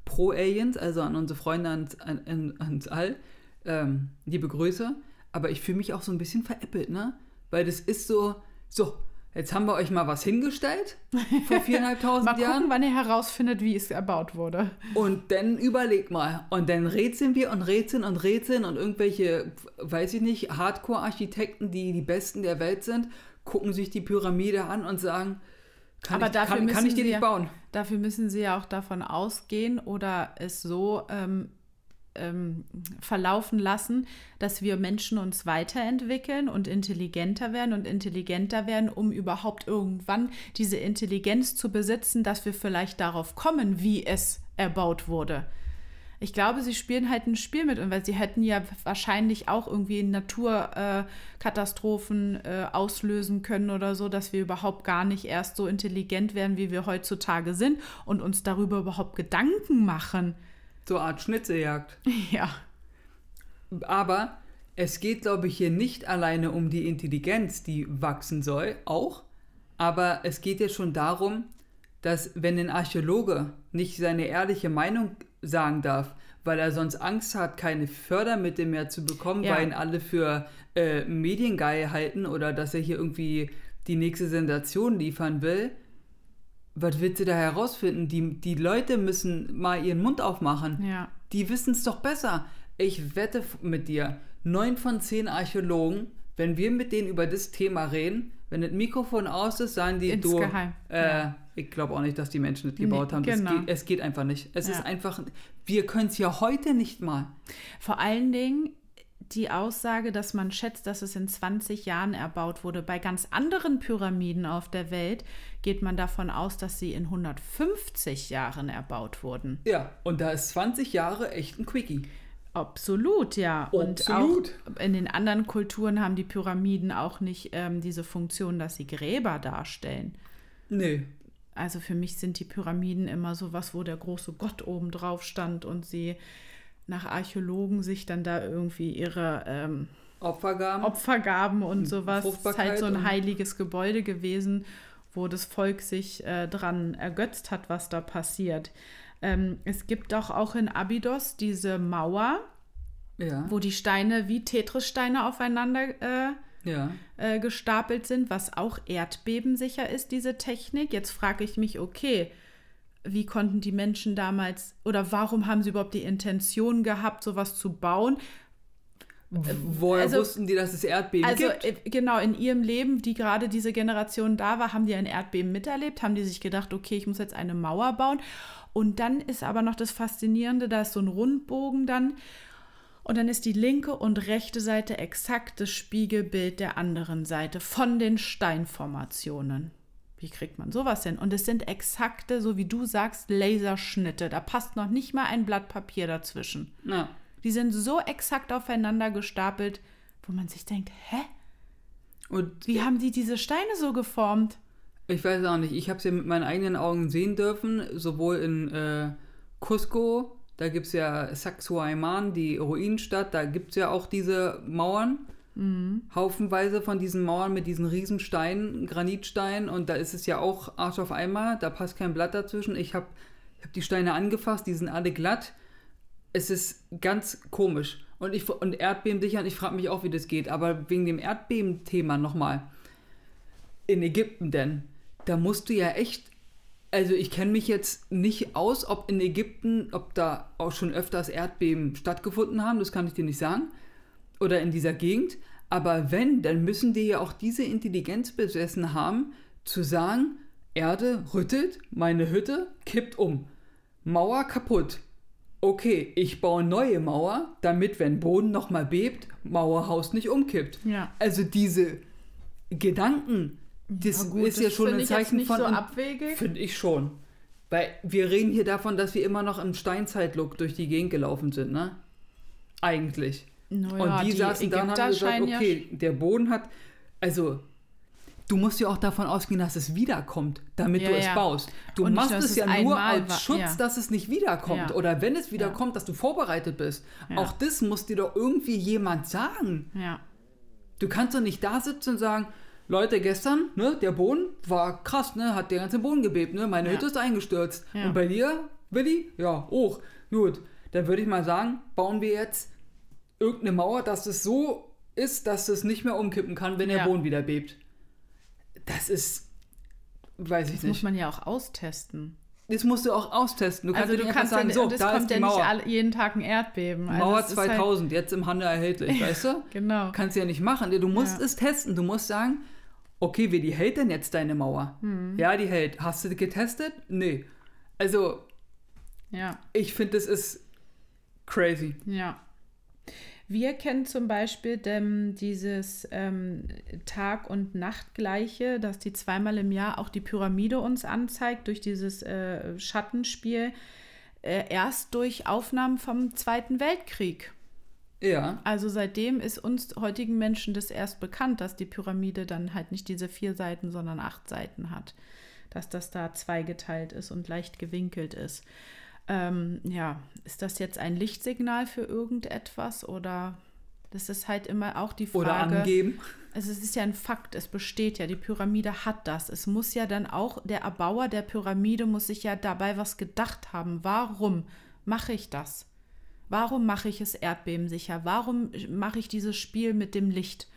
pro Aliens, also an unsere Freunde ans, an, ans All. Ähm, liebe Grüße. Aber ich fühle mich auch so ein bisschen veräppelt, ne? Weil das ist so, so, jetzt haben wir euch mal was hingestellt vor viereinhalbtausend [laughs] Jahren. Mal gucken, wann ihr herausfindet, wie es erbaut wurde. Und dann überleg mal. Und dann rätseln wir und rätseln und rätseln und irgendwelche, weiß ich nicht, Hardcore-Architekten, die die Besten der Welt sind, gucken sich die Pyramide an und sagen, kann, Aber ich, dafür kann, kann ich die sie nicht bauen? Dafür müssen sie ja auch davon ausgehen oder es so ähm, ähm, verlaufen lassen, dass wir Menschen uns weiterentwickeln und intelligenter werden und intelligenter werden, um überhaupt irgendwann diese Intelligenz zu besitzen, dass wir vielleicht darauf kommen, wie es erbaut wurde. Ich glaube, sie spielen halt ein Spiel mit, und weil sie hätten ja wahrscheinlich auch irgendwie Naturkatastrophen äh, äh, auslösen können oder so, dass wir überhaupt gar nicht erst so intelligent werden, wie wir heutzutage sind und uns darüber überhaupt Gedanken machen. So eine Art Schnitzeljagd. [laughs] Ja. Aber es geht, glaube ich, hier nicht alleine um die Intelligenz, die wachsen soll, auch. Aber es geht ja schon darum, dass wenn ein Archäologe nicht seine ehrliche Meinung sagen darf, weil er sonst Angst hat, keine Fördermittel mehr zu bekommen, ja. weil ihn alle für äh, Mediengeil halten oder dass er hier irgendwie die nächste Sensation liefern will, was willst du da herausfinden? Die, die Leute müssen mal ihren Mund aufmachen. Ja. Die wissen es doch besser. Ich wette mit dir, neun von zehn Archäologen, wenn wir mit denen über das Thema reden, wenn das Mikrofon aus ist, sagen die, Insgeheim. du, äh, ja. ich glaube auch nicht, dass die Menschen das gebaut nee, haben. Genau. Geht, es geht einfach nicht. Es ja. ist einfach, wir können es ja heute nicht mal. Vor allen Dingen, die Aussage, dass man schätzt, dass es in 20 Jahren erbaut wurde. Bei ganz anderen Pyramiden auf der Welt geht man davon aus, dass sie in 150 Jahren erbaut wurden. Ja, und da ist 20 Jahre echt ein Quickie. Absolut, ja. Absolut. Und auch in den anderen Kulturen haben die Pyramiden auch nicht ähm, diese Funktion, dass sie Gräber darstellen. Nee. Also für mich sind die Pyramiden immer so was, wo der große Gott oben drauf stand und sie nach Archäologen sich dann da irgendwie ihre ähm, Opfergaben. Opfergaben und sowas. Es ist halt so ein heiliges Gebäude gewesen, wo das Volk sich äh, dran ergötzt hat, was da passiert. Ähm, es gibt doch auch in Abydos diese Mauer, ja. wo die Steine wie Tetris-Steine aufeinander äh, ja. äh, gestapelt sind, was auch erdbebensicher ist, diese Technik. Jetzt frage ich mich, okay, wie konnten die Menschen damals oder warum haben sie überhaupt die Intention gehabt, sowas zu bauen? Woher also, wussten die, dass es Erdbeben also, gibt? Also genau, in ihrem Leben, die gerade diese Generation da war, haben die ein Erdbeben miterlebt, haben die sich gedacht, okay, ich muss jetzt eine Mauer bauen. Und dann ist aber noch das Faszinierende, da ist so ein Rundbogen dann. Und dann ist die linke und rechte Seite exakt das Spiegelbild der anderen Seite von den Steinformationen. Wie kriegt man sowas hin? Und es sind exakte, so wie du sagst, Laserschnitte. Da passt noch nicht mal ein Blatt Papier dazwischen. Ja. Die sind so exakt aufeinander gestapelt, wo man sich denkt, hä? Und wie haben die diese Steine so geformt? Ich weiß auch nicht. Ich habe es ja mit meinen eigenen Augen sehen dürfen, sowohl in äh, Cusco, da gibt es ja Sacsayhuaman, die Ruinenstadt, da gibt es ja auch diese Mauern. Mhm. Haufenweise von diesen Mauern mit diesen Riesensteinen, Granitsteinen und da ist es ja auch Arsch auf Eimer, da passt kein Blatt dazwischen. Ich habe hab die Steine angefasst, die sind alle glatt. Es ist ganz komisch. Und, ich, und Erdbeben sicher, und ich frage mich auch, wie das geht. Aber wegen dem Erdbeben-Thema nochmal. In Ägypten denn, da musst du ja echt also ich kenne mich jetzt nicht aus, ob in Ägypten, ob da auch schon öfters Erdbeben stattgefunden haben, das kann ich dir nicht sagen. Oder in dieser Gegend. Aber wenn, dann müssen die ja auch diese Intelligenz besessen haben, zu sagen, Erde rüttelt, meine Hütte kippt um. Mauer kaputt. Okay, ich baue neue Mauer, damit, wenn Boden nochmal bebt, Mauerhaus nicht umkippt. Ja. Also diese Gedanken, das ja, gut, ist ja das schon ein Zeichen von. So abwegig. Finde ich schon. Weil wir reden hier davon, dass wir immer noch im Steinzeitlook durch die Gegend gelaufen sind, ne? Eigentlich. Naja, und die, die saßen dann haben gesagt, okay, ja der Boden hat. Also, du musst ja auch davon ausgehen, dass es wiederkommt, damit Ja, du es ja. baust. Du Und nicht, machst dass es es ja nur einmal als Schutz, ja. dass es nicht wiederkommt. Oder wenn es wiederkommt, dass du vorbereitet bist. Auch das muss dir doch irgendwie jemand sagen. Ja. Du kannst doch nicht da sitzen und sagen, Leute, gestern, ne, der Boden war krass, ne, hat der ganze Boden gebebt, ne, meine. Hütte ist eingestürzt. Und bei dir, Willi? Ja, hoch. Gut, dann würde ich mal sagen, bauen wir jetzt irgendeine Mauer, dass es so ist, dass es nicht mehr umkippen kann, wenn der Ja. Boden wieder bebt. Das ist, weiß ich Das muss nicht. man ja auch austesten. Das musst du auch austesten. Du kannst Also ja du nicht kannst ja, sagen, nicht- so, es da kommt ist die ja nicht Mauer. alle, jeden Tag ein Erdbeben. Also Mauer es ist halt- 2000, jetzt im Handel erhältlich, weißt du? Genau. Kannst du ja nicht machen. Du musst Ja. es testen. Du musst sagen, okay, wie die hält denn jetzt deine Mauer? Hm. Ja, die hält. Hast du getestet? Nee. Also, Ja. ich finde, das ist crazy. Ja. Wir kennen zum Beispiel ähm, dieses ähm, Tag- und Nachtgleiche, dass die zweimal im Jahr auch die Pyramide uns anzeigt durch dieses äh, Schattenspiel, äh, erst durch Aufnahmen vom Zweiten Weltkrieg. Ja. Also seitdem ist uns heutigen Menschen das erst bekannt, dass die Pyramide dann halt nicht diese vier Seiten, sondern acht Seiten hat. Dass das da zweigeteilt ist und leicht gewinkelt ist. Ähm, ja, ist das jetzt ein Lichtsignal für irgendetwas oder das ist halt immer auch die Oder Frage. angeben. Also es ist ja ein Fakt, es besteht ja, die Pyramide hat das. Es muss ja dann auch, der Erbauer der Pyramide muss sich ja dabei was gedacht haben. Warum mache ich das? Warum mache ich es erdbebensicher? Warum mache ich dieses Spiel mit dem Licht?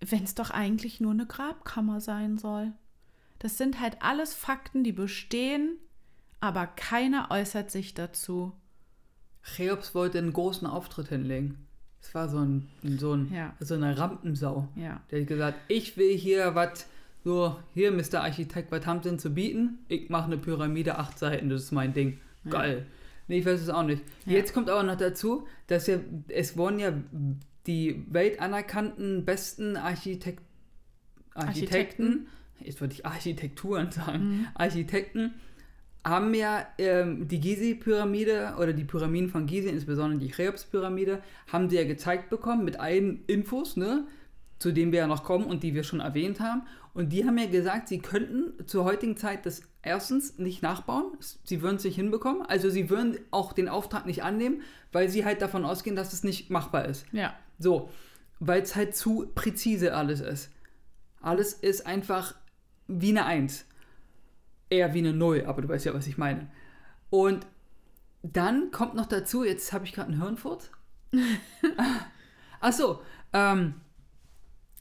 Wenn es doch eigentlich nur eine Grabkammer sein soll. Das sind halt alles Fakten, die bestehen, aber keiner äußert sich dazu. Cheops wollte einen großen Auftritt hinlegen. Es war so, ein, so, ein, Ja. so eine Rampensau. Ja. Der hat gesagt, ich will hier was, so, hier, Mr. Architekt, was haben Sie denn zu bieten? Ich mache eine Pyramide, acht Seiten, das ist mein Ding. Geil. Nee, ich weiß es auch nicht. Ja. Jetzt kommt aber noch dazu, dass ja, es wurden ja die weltanerkannten besten Architekt, Architekten, jetzt wollte ich Architekturen sagen, Architekten, haben ja ähm, die Gizeh-Pyramide oder die Pyramiden von Gizeh, insbesondere die Cheops-Pyramide, haben sie ja gezeigt bekommen mit allen Infos, ne, zu denen wir ja noch kommen und die wir schon erwähnt haben. Und die haben ja gesagt, sie könnten zur heutigen Zeit das erstens nicht nachbauen, sie würden es nicht hinbekommen, also sie würden auch den Auftrag nicht annehmen, weil sie halt davon ausgehen, dass es nicht machbar ist. Ja. So, weil es halt zu präzise alles ist. Alles ist einfach wie eine Eins. Eher wie eine Null, aber du weißt ja, was ich meine. Und dann kommt noch dazu, jetzt habe ich gerade einen Hirnfurz. [laughs] Ach so, ähm,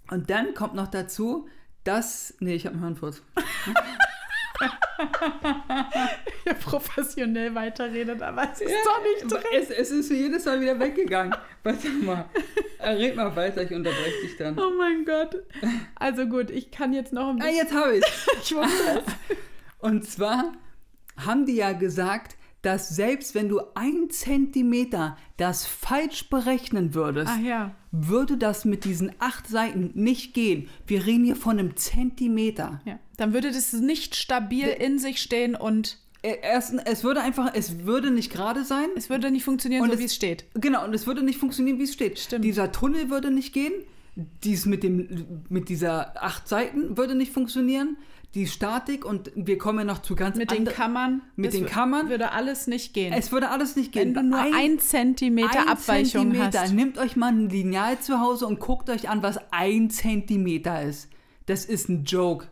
und dann kommt noch dazu, dass, nee, ich habe einen Hirnfurz. [laughs] Ja, professionell weiterredet, aber es ist doch nicht drin. es, es ist jedes Mal wieder weggegangen. Warte mal, Äh, red mal weiter, ich unterbreche dich dann. Oh mein Gott. Also gut, ich kann jetzt noch ein Ah, bisschen. jetzt habe ich [laughs] Ich wusste es. Und zwar haben die ja gesagt, dass selbst wenn du ein Zentimeter das falsch berechnen würdest, Ach ja. würde das mit diesen acht Seiten nicht gehen. Wir reden hier von einem Zentimeter. ja. Dann würde das nicht stabil in sich stehen und Äh, Erstens, es würde einfach, es würde nicht gerade sein. es würde nicht funktionieren, Und so es- wie es steht. Genau, und es würde nicht funktionieren, wie es steht. Stimmt. Dieser Tunnel würde nicht gehen. Dies mit, dem, mit dieser acht Seiten würde nicht funktionieren. Die Statik und wir kommen ja noch zu ganz Mit den Kammern. Mit den Kammern. Würde alles nicht gehen. Es würde alles nicht gehen. wenn du nur ein, Zentimeter ein Abweichung Zentimeter. hast. Nehmt euch mal ein Lineal zu Hause und guckt euch an, was ein Zentimeter ist. Das ist ein Joke.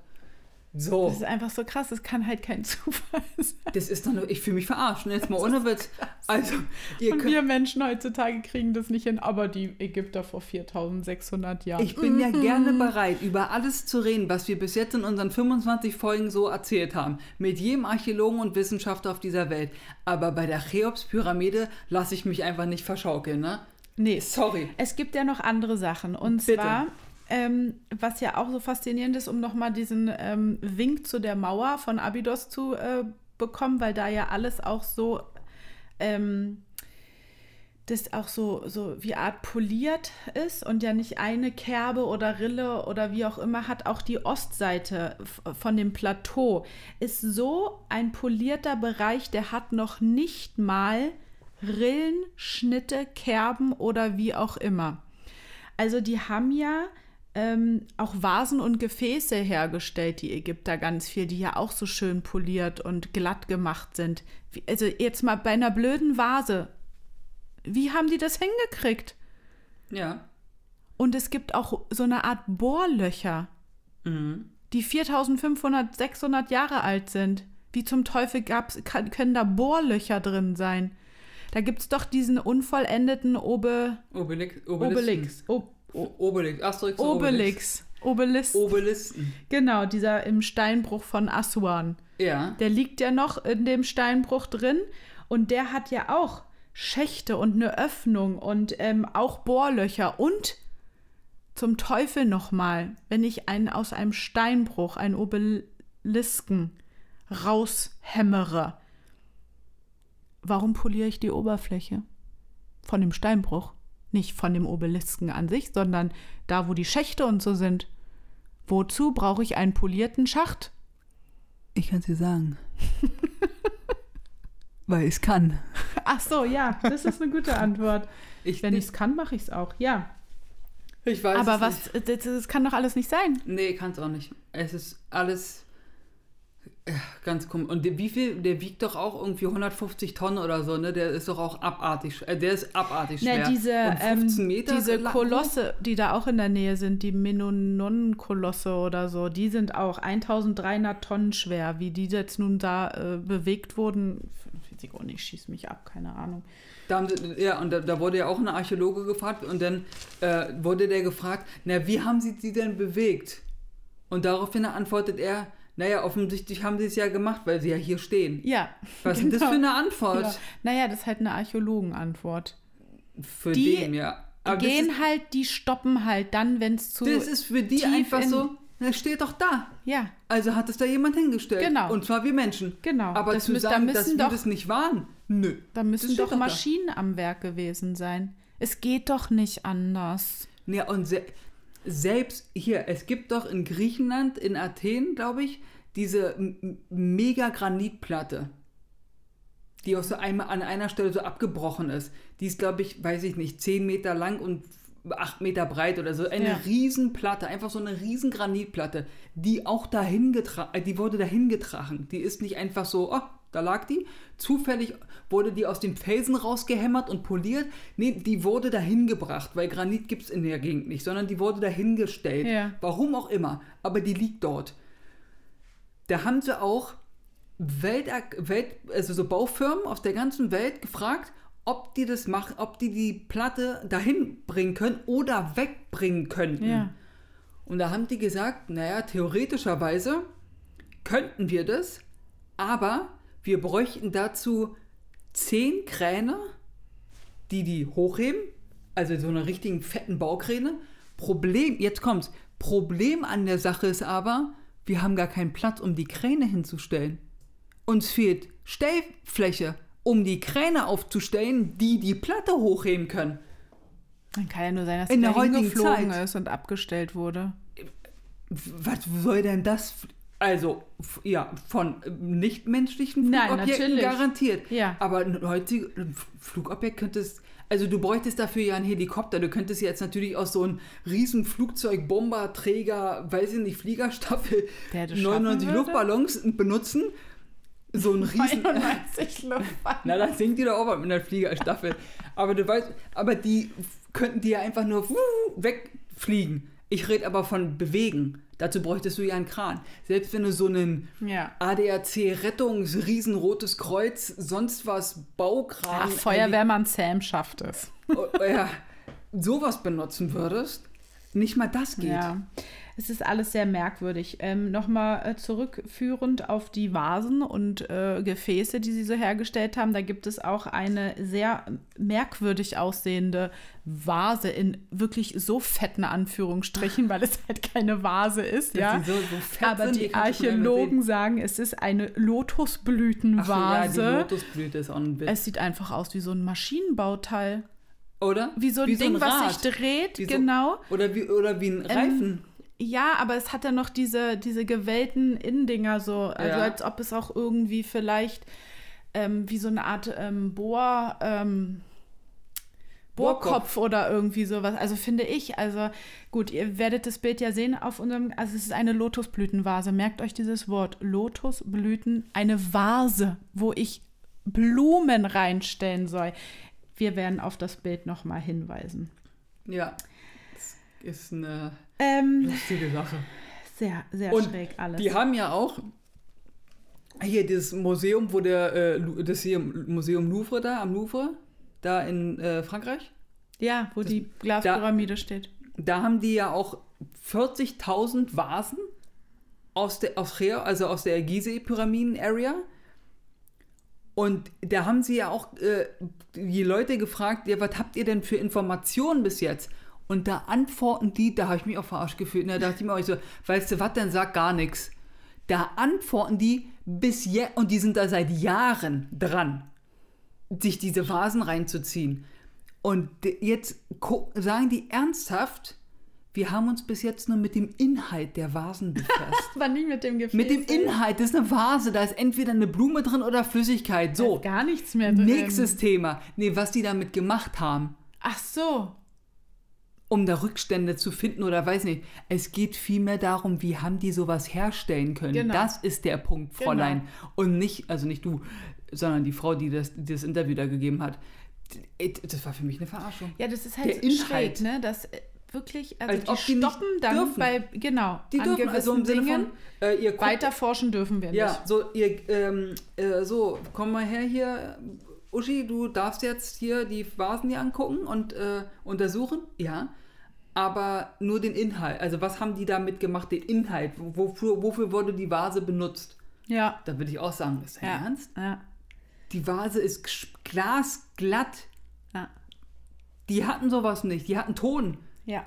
So, Das ist einfach so krass, das kann halt kein [laughs] Zufall sein. das ist doch nur, ich fühle mich verarscht. ne? Jetzt mal ohne Witz. Also, Und wir Menschen heutzutage kriegen das nicht hin, aber die Ägypter vor 4600 Jahren. ich bin ja Mhm. gerne bereit, über alles zu reden, was wir bis jetzt in unseren 25 Folgen so erzählt haben. Mit jedem Archäologen und Wissenschaftler auf dieser Welt. Aber bei der Cheops-Pyramide lasse ich mich einfach nicht verschaukeln, ne? nee, Sorry. Es gibt ja noch andere Sachen. Und Bitte. zwar, ähm, was ja auch so faszinierend ist, um nochmal diesen ähm, Wink zu der Mauer von Abydos zu äh, bekommen, weil da ja alles auch so, ähm, das auch so, so wie Art poliert ist und ja nicht eine Kerbe oder Rille oder wie auch immer hat. Auch die Ostseite von dem Plateau ist so ein polierter Bereich, der hat noch nicht mal Rillen, Schnitte, Kerben oder wie auch immer. Also die haben ja ähm, auch Vasen und Gefäße hergestellt, die Ägypter ganz viel, die ja auch so schön poliert und glatt gemacht sind. Wie, also jetzt mal bei einer blöden Vase. Wie haben die das hingekriegt? Ja. Und es gibt auch so eine Art Bohrlöcher, Mhm. die 4500, 600 Jahre alt sind. Wie zum Teufel gab's, kann, können da Bohrlöcher drin sein? Da gibt es doch diesen unvollendeten Obe, Obelix. Obelix. Ob, O- Obelix. Asterix. Obelix. Obelix. Obelisten. Genau, dieser im Steinbruch von Aswan. Ja. Der liegt ja noch in dem Steinbruch drin und der hat ja auch Schächte und eine Öffnung und ähm, auch Bohrlöcher und zum Teufel nochmal, wenn ich einen aus einem Steinbruch, einen Obelisken raushämmere, warum poliere ich die Oberfläche? Von dem Steinbruch. Nicht von dem Obelisken an sich, sondern da, wo die Schächte und so sind. Wozu brauche ich einen polierten Schacht? Ich kann es dir sagen. [laughs] Weil ich es kann. Ach so, ja, das ist eine gute Antwort. [laughs] Ich, Wenn ich es kann, mache ich es auch, ja. ich weiß Aber es was, Nicht. das, das kann doch alles nicht sein. Nee, kann es auch nicht. Es ist alles ganz komisch. Und der, wie viel? Der wiegt doch auch irgendwie 150 Tonnen oder so, ne? Der ist doch auch abartig. Äh, der ist abartig schwer. Na, diese, Und 15 ähm, Meter diese Kolosse, die da auch in der Nähe sind, die Menonon-Kolosse oder so, die sind auch 1300 Tonnen schwer. Wie die jetzt nun da äh, bewegt wurden, weiß ich auch nicht, schieß mich ab, keine Ahnung. Da sie, ja, und da, da wurde ja auch ein Archäologe gefragt und dann äh, wurde der gefragt, na, wie haben sie die denn bewegt? Und daraufhin antwortet er, naja, offensichtlich haben sie es ja gemacht, weil sie ja hier stehen. Ja. Was ist denn das genau. für eine Antwort? Ja. Naja, das ist halt eine Archäologenantwort. Für Die den, ja. Aber das Gehen ist, halt, die stoppen halt dann, wenn es zu. das ist für die einfach in- so, na, steht doch da. ja, Also hat es da jemand hingestellt. Genau. Und zwar wir Menschen. Genau. Aber Das zu da sagen, dass müssen wir doch- das nicht waren, nö. da müssen doch doch da. Maschinen am Werk gewesen sein. Es geht doch nicht anders. Ja, und selbst hier, es gibt doch in Griechenland, in Athen, glaube ich, diese m- m- Mega-Granitplatte, die auch so einmal an einer Stelle so abgebrochen ist. Die ist, glaube ich, weiß ich nicht, 10 Meter lang und 8 Meter breit oder so. Eine Ja. Riesenplatte, einfach so eine riesen Granitplatte, die auch dahin getragen, die wurde dahin getragen. Die ist nicht einfach so, oh, da lag die. Zufällig wurde die aus dem Felsen rausgehämmert und poliert. Nee, die wurde dahin gebracht, weil Granit gibt es in der Gegend nicht, sondern die wurde dahingestellt. Ja. Warum auch immer. Aber die liegt dort. Da haben sie auch Welt, Welt, also so Baufirmen aus der ganzen Welt gefragt, ob die das machen, ob die die Platte dahin bringen können oder wegbringen könnten. Ja. Und da haben die gesagt, naja, theoretischerweise könnten wir das, aber wir bräuchten dazu zehn Kräne, die die hochheben, also so eine richtigen fetten Baukräne. Problem, jetzt kommt's, Problem an der Sache ist aber, wir haben gar keinen Platz, um die Kräne hinzustellen. Uns fehlt Stellfläche, um die Kräne aufzustellen, die die Platte hochheben können. Dann kann ja nur sein, dass In der heutigen hingeflogen Zeit. ist und abgestellt wurde. Was soll denn das? Also, ja, von äh, nichtmenschlichen Nein, Flugobjekten natürlich. garantiert. Ja. Aber ein heutiges Flugobjekt könntest. Also, du bräuchtest dafür ja einen Helikopter. Du könntest jetzt natürlich auch so einen riesen Flugzeug, Bomber, Träger, weiß ich nicht, Fliegerstaffel, Der das schaffen 99 würde? Luftballons benutzen. So ein riesen. 99 Luftballons. [laughs] Na, dann singt die doch auch mit einer Fliegerstaffel. aber du weißt, aber die könnten die ja einfach nur wegfliegen. Ich rede aber von bewegen. Dazu bräuchtest du ja einen Kran. Selbst wenn du so einen Ja. ADAC Rettungs Riesenrotes Kreuz, sonst was Baukran, Ach, Feuerwehrmann Sam schafft es. äh, ja, sowas benutzen würdest, nicht mal das geht. Ja, es ist alles sehr merkwürdig. Ähm, Nochmal äh, zurückführend auf die Vasen und äh, Gefäße, die sie so hergestellt haben. Da gibt es auch eine sehr merkwürdig aussehende Vase in wirklich so fetten Anführungsstrichen, weil es halt keine Vase ist. Ja. die so, so fett Aber sind, die Archäologen sagen, es ist eine Ach so, Lotusblütenvase. ja, die Lotusblüte ist auch ein Witz. es sieht einfach aus wie so ein Maschinenbauteil. Oder? Wie so ein Wie Ding, was Rad. sich dreht, Wie so- genau. Oder wie, oder wie ein Reifen. Ja, aber es hat ja noch diese, diese gewellten Innendinger so, also Ja. als ob es auch irgendwie vielleicht ähm, wie so eine Art ähm, Bohr, ähm, Bohrkopf oder irgendwie sowas. Also finde ich, also gut, ihr werdet das Bild ja sehen auf unserem, also es ist eine Lotusblütenvase. Merkt euch dieses Wort, Lotusblüten, eine Vase, wo ich Blumen reinstellen soll. Wir werden auf das Bild nochmal hinweisen. Ja, das ist eine Ähm, lustige Sache. sehr, sehr Und schräg alles. Die haben ja auch hier dieses Museum, wo der, äh, das hier Museum Louvre da, am Louvre, da in äh, Frankreich, ja, wo die Glaspyramide steht. da haben die ja auch 40.000 Vasen aus der, aus Cheo, also aus der Gizeh-Pyramiden-Area. Und da haben sie ja auch äh, die Leute gefragt, ja, was habt ihr denn für Informationen bis jetzt? Und da antworten die, da habe ich mich auch verarscht gefühlt. Und da dachte ich mir auch so, weißt du was, dann sag gar nichts. Da antworten die bis jetzt, und die sind da seit Jahren dran, sich diese Vasen reinzuziehen. Und jetzt sagen die ernsthaft, wir haben uns bis jetzt nur mit dem Inhalt der Vasen befasst. [laughs] Aber nicht mit dem Gefäß. mit dem Inhalt, das ist eine Vase, da ist entweder eine Blume drin oder Flüssigkeit. Da So, ist gar nichts mehr drin. nächstes Thema. Nee, was die damit gemacht haben, Ach so. Um da Rückstände zu finden oder weiß nicht. Es geht vielmehr darum, wie haben die sowas herstellen können. Genau. Das ist der Punkt, Fräulein. Und nicht, also nicht du, sondern die Frau, die das, die das Interview da gegeben hat. Das war für mich eine Verarschung. Ja, das ist Der halt Inhalt. schräg, ne? Das äh, wirklich, also Als die ob die stoppen dann dürfen. bei, genau, Die an dürfen also im Sinne Dingen. von, äh, ihr guckt weiter forschen dürfen wir nicht. Ja, so, ihr, ähm, äh, so, komm mal her hier. Uschi, du darfst jetzt hier die Vasen dir angucken und äh, untersuchen. Ja. Aber nur den Inhalt. Also, was haben die damit gemacht? Den Inhalt. Wofür, wofür wurde die Vase benutzt? Ja. Da würde ich auch sagen, ist Ja. Ernst? Ja. Die Vase ist glasglatt. Ja. Die hatten sowas nicht. Die hatten Ton. Ja.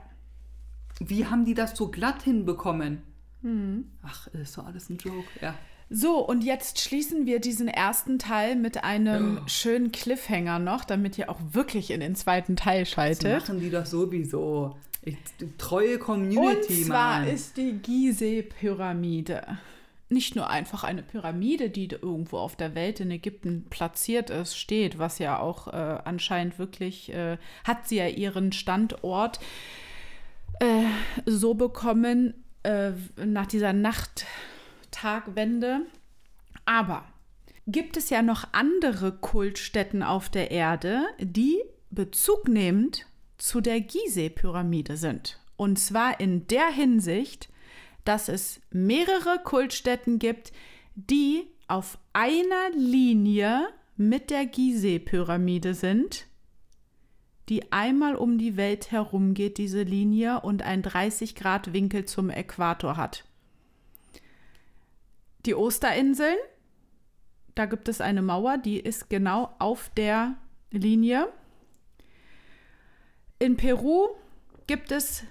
Wie haben die das so glatt hinbekommen? Mhm. Ach, ist doch alles ein Joke. Ja. So, und jetzt schließen wir diesen ersten Teil mit einem Oh. schönen Cliffhanger noch, damit ihr auch wirklich in den zweiten Teil Das schaltet. machen die doch sowieso. Ich, treue Community, Und zwar Mann. ist die Gizeh-Pyramide nicht nur einfach eine Pyramide, die irgendwo auf der Welt in Ägypten platziert ist, steht, was ja auch äh, anscheinend wirklich, äh, hat sie ja ihren Standort äh, so bekommen äh, nach dieser Nacht-Tag-Wende. Aber gibt es ja noch andere Kultstätten auf der Erde, die bezugnehmend zu der Gizeh-Pyramide sind. Und zwar in der Hinsicht, dass es mehrere Kultstätten gibt, die auf einer Linie mit der Gizeh-Pyramide sind, die einmal um die Welt herum geht, diese Linie, und einen 30-Grad-Winkel zum Äquator hat. Die Osterinseln, da gibt es eine Mauer, die ist genau auf der Linie. In Peru gibt es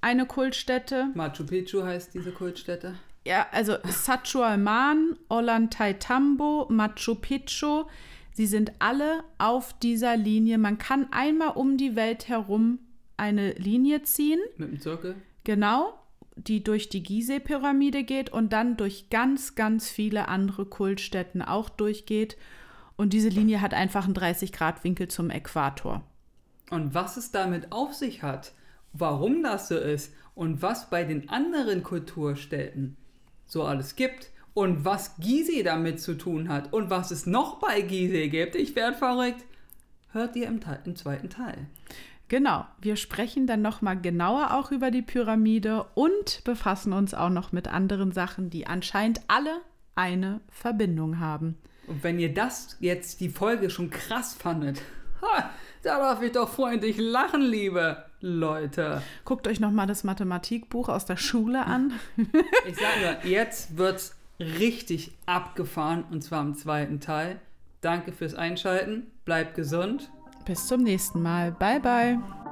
eine Kultstätte. Machu Picchu heißt diese Kultstätte. Ja, also Sachualman, Ollantaytambo, Machu Picchu, sie sind alle auf dieser Linie. Man kann einmal um die Welt herum eine Linie ziehen, Mit dem Zirkel. genau, die durch die Gizeh-Pyramide geht und dann durch ganz, ganz viele andere Kultstätten auch durchgeht. Und diese Linie hat einfach einen 30-Grad-Winkel zum Äquator. Und was es damit auf sich hat, warum das so ist und was bei den anderen Kulturstätten so alles gibt und was Gizeh damit zu tun hat und was es noch bei Gizeh gibt, ich werde verrückt, hört ihr im, im zweiten Teil. Genau, wir sprechen dann noch mal genauer auch über die Pyramide und befassen uns auch noch mit anderen Sachen, die anscheinend alle eine Verbindung haben. Und wenn ihr das jetzt, die Folge schon krass fandet, [laughs] ha, da darf ich doch freundlich lachen, liebe Leute. Guckt euch noch mal das Mathematikbuch aus der Schule an. [laughs] Ich sage nur, jetzt wird's richtig abgefahren und zwar im zweiten Teil. Danke fürs Einschalten, bleibt gesund. Bis zum nächsten Mal. Bye bye.